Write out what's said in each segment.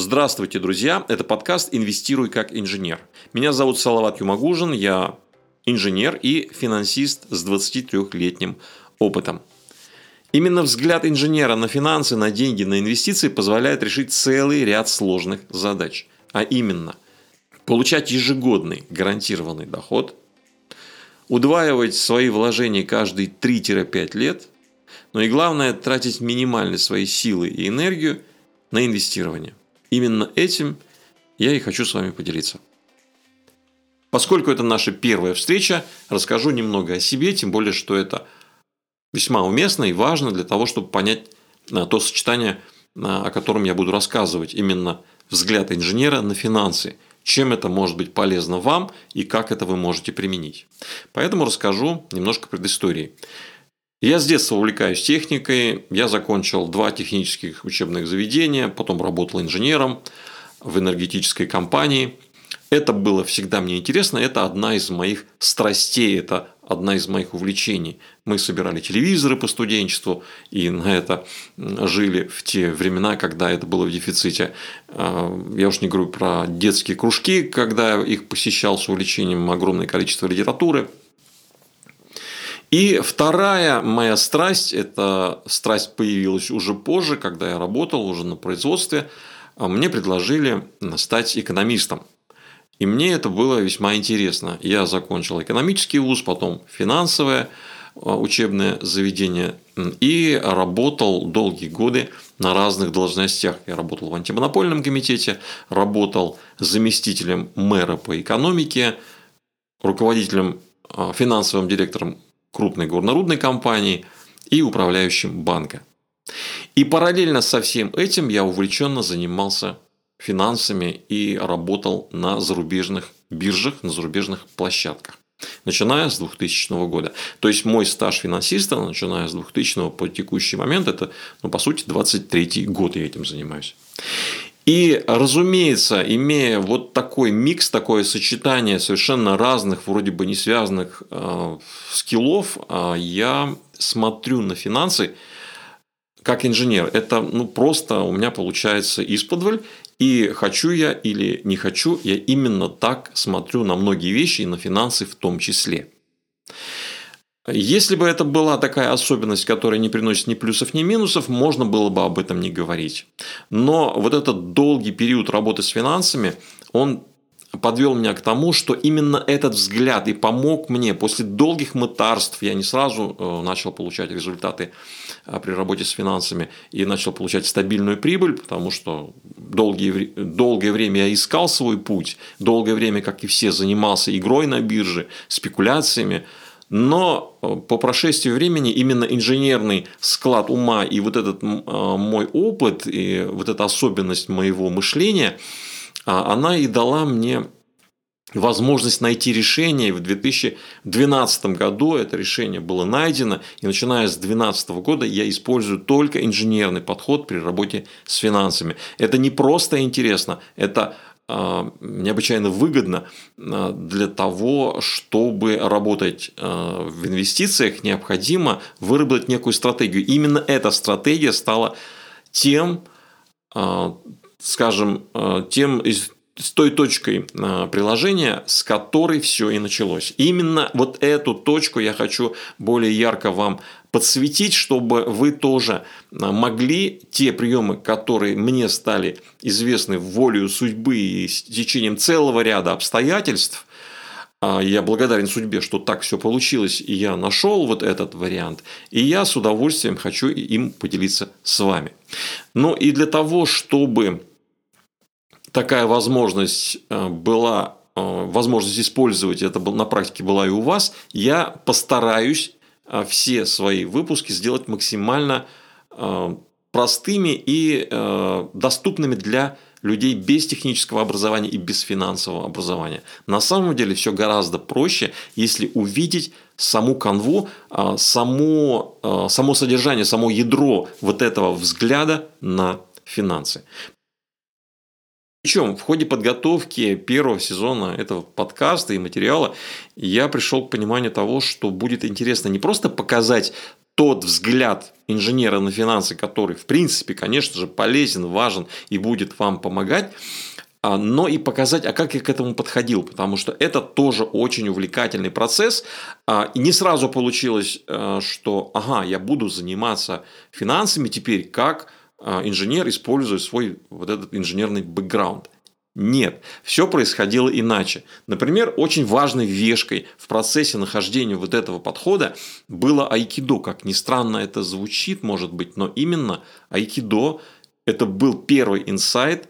Здравствуйте, друзья! Это подкаст «Инвестируй как инженер». Меня зовут Салават Юмагужин, я инженер и финансист с 23-летним опытом. Именно взгляд инженера на финансы, на деньги, на инвестиции позволяет решить целый ряд сложных задач. А именно, получать ежегодный гарантированный доход, удваивать свои вложения каждые 3-5 лет, но и главное, тратить минимальные свои силы и энергию на инвестирование. Именно этим я и хочу с вами поделиться. Поскольку это наша первая встреча, расскажу немного о себе, тем более, что это весьма уместно и важно для того, чтобы понять а, то сочетание, а, о котором я буду рассказывать, именно взгляд инженера на финансы, чем это может быть полезно вам и как это вы можете применить. Поэтому расскажу немножко предыстории. Я с детства увлекаюсь техникой, я закончил два технических учебных заведения, потом работал инженером в энергетической компании. Это было всегда мне интересно, это одна из моих страстей, это одна из моих увлечений. Мы собирали телевизоры по студенчеству и на это жили в те времена, когда это было в дефиците. А, я уж не говорю про детские кружки, когда их посещал с увлечением огромное количество литературы – и вторая моя страсть, эта страсть появилась уже позже, когда я работал уже на производстве, а мне предложили стать экономистом. И мне это было весьма интересно. Я закончил экономический вуз, потом финансовое а, учебное заведение и работал долгие годы на разных должностях. Я работал в антимонопольном комитете, работал заместителем мэра по экономике, руководителем, а, финансовым директором крупной горнорудной компании и управляющим банка. И параллельно со всем этим я увлеченно занимался финансами и работал на зарубежных биржах, на зарубежных площадках. Начиная с 2000 года. То есть мой стаж финансиста, начиная с 2000 по текущий момент, это, ну, по сути, 23 год я этим занимаюсь. И, разумеется, имея вот такой микс, такое сочетание совершенно разных, вроде бы не связанных э, скиллов, э, я смотрю на финансы как инженер. Это ну, просто у меня получается исподволь. И хочу я или не хочу, я именно так смотрю на многие вещи и на финансы в том числе. Если бы это была такая особенность, которая не приносит ни плюсов, ни минусов, можно было бы об этом не говорить. Но вот этот долгий период работы с финансами, он подвел меня к тому, что именно этот взгляд и помог мне после долгих мытарств, я не сразу э, начал получать результаты э, при работе с финансами и начал получать стабильную прибыль, потому что долгие, долгое время я искал свой путь, долгое время, как и все, занимался игрой на бирже, спекуляциями, но э, по прошествии времени именно инженерный склад ума и вот этот э, мой опыт, и вот эта особенность моего мышления, а, она и дала мне возможность найти решение. В 2012 году это решение было найдено, и начиная с 2012 года я использую только инженерный подход при работе с финансами. Это не просто интересно, это необычайно выгодно а, для того, чтобы работать а, в инвестициях, необходимо выработать некую стратегию. Именно эта стратегия стала тем, скажем, тем с той точкой приложения, с которой все и началось. Именно вот эту точку я хочу более ярко вам подсветить, чтобы вы тоже а, могли те приемы, которые мне стали известны волею судьбы и с течением целого ряда обстоятельств, а, я благодарен судьбе, что так все получилось, и я нашел вот этот вариант, и я с удовольствием хочу им поделиться с вами. Но и для того, чтобы такая возможность а, была возможность использовать это на практике была и у вас, я постараюсь а, все свои выпуски сделать максимально простыми и доступными для людей без технического образования и без финансового образования. На самом деле все гораздо проще, если увидеть саму канву, само, само содержание, само ядро вот этого взгляда на финансы. Причем в ходе подготовки первого сезона этого подкаста и материала я пришел к пониманию того, что будет интересно не просто показать тот взгляд инженера на финансы, который, в принципе, конечно же, полезен, важен и будет вам помогать, а, но и показать, а как я к этому подходил, потому что это тоже очень увлекательный процесс. А, и не сразу получилось, э, что, ага, я буду заниматься финансами теперь как инженер, используя свой вот этот инженерный бэкграунд. Нет, все происходило иначе. Например, очень важной вешкой в процессе нахождения вот этого подхода было айкидо. Как ни странно это звучит, может быть, но именно айкидо – это был первый инсайт,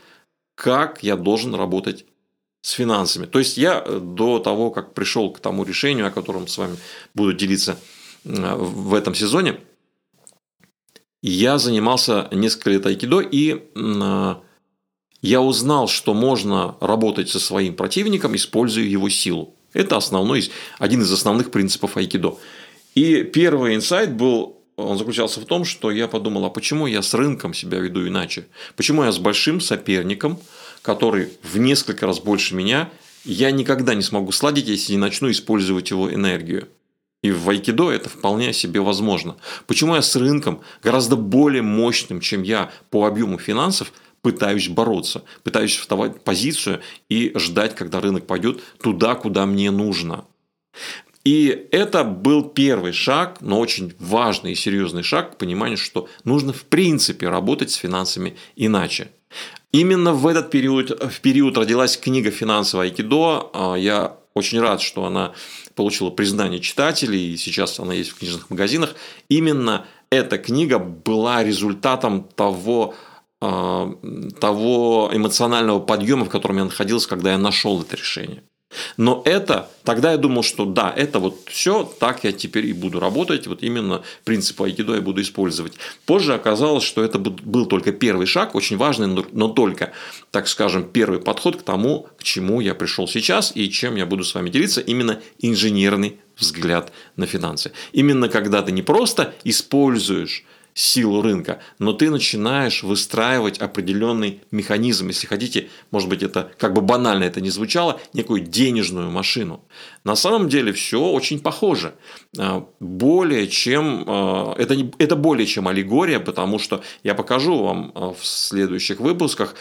как я должен работать с финансами. То есть я э, до того, как пришел к тому решению, о котором с вами буду делиться э, в этом сезоне, я занимался несколько лет айкидо и э, я узнал, что можно работать со своим противником, используя его силу. Это основной, один из основных принципов айкидо. И первый инсайт был, он заключался в том, что я подумал, а почему я с рынком себя веду иначе? Почему я с большим соперником, который в несколько раз больше меня, я никогда не смогу сладить, если не начну использовать его энергию. И в айкидо это вполне себе возможно. Почему я с рынком, гораздо более мощным, чем я по объему финансов, пытаюсь бороться, пытаюсь вставать в позицию и ждать, когда рынок пойдет туда, куда мне нужно. И это был первый шаг, но очень важный и серьезный шаг к пониманию, что нужно в принципе работать с финансами иначе. Именно в этот период, в период родилась книга «Финансовое айкидо». А, я очень рад, что она получила признание читателей, и сейчас она есть в книжных магазинах. Именно эта книга была результатом того а, того эмоционального подъема, в котором я находился, когда я нашел это решение. Но это, тогда я думал, что да, это вот все, так я теперь и буду работать, вот именно принцип айкидо я буду использовать. Позже оказалось, что это был только первый шаг, очень важный, но только, так скажем, первый подход к тому, к чему я пришел сейчас и чем я буду с вами делиться, именно инженерный взгляд на финансы. Именно когда ты не просто используешь силу рынка, но ты начинаешь выстраивать определенный механизм, если хотите, может быть, это как бы банально это не звучало, некую денежную машину. На самом деле все очень похоже. А, более чем, а, это, это более чем аллегория, потому что я покажу вам а, в следующих выпусках,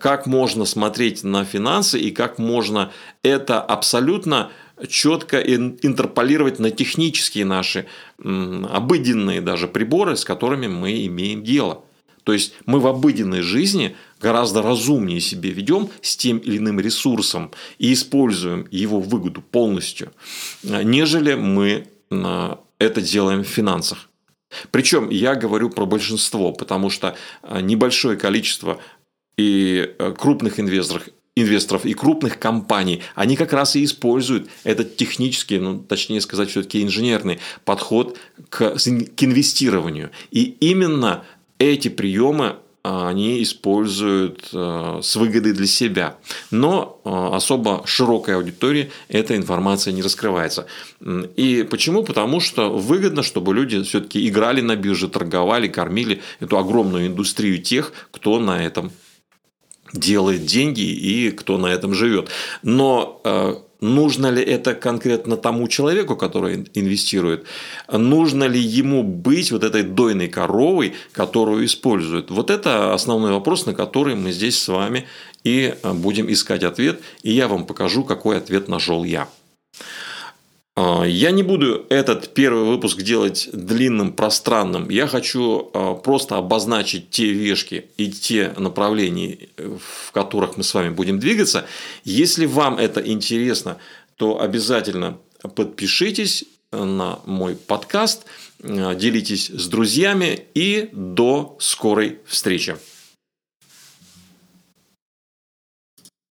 как можно смотреть на финансы и как можно это абсолютно четко интерполировать на технические наши обыденные даже приборы, с которыми мы имеем дело. То есть мы в обыденной жизни гораздо разумнее себе ведем с тем или иным ресурсом и используем его выгоду полностью, нежели мы это делаем в финансах. Причем я говорю про большинство, потому что небольшое количество и э, крупных инвесторов инвесторов и крупных компаний, они как раз и используют этот технический, ну, точнее сказать, все-таки инженерный подход к, к инвестированию. И именно эти приемы а, они используют э, с выгодой для себя. Но э, особо широкой аудитории эта информация не раскрывается. И почему? Потому что выгодно, чтобы люди все-таки играли на бирже, торговали, кормили эту огромную индустрию тех, кто на этом делает деньги и кто на этом живет. Но э, нужно ли это конкретно тому человеку, который инвестирует? Нужно ли ему быть вот этой дойной коровой, которую используют? Вот это основной вопрос, на который мы здесь с вами и э, будем искать ответ. И я вам покажу, какой ответ нашел я. А, я не буду этот первый выпуск делать длинным, пространным. Я хочу а, просто обозначить те вешки и те направления, в которых мы с вами будем двигаться. Если вам это интересно, то обязательно подпишитесь на мой подкаст, а, делитесь с друзьями и до скорой встречи.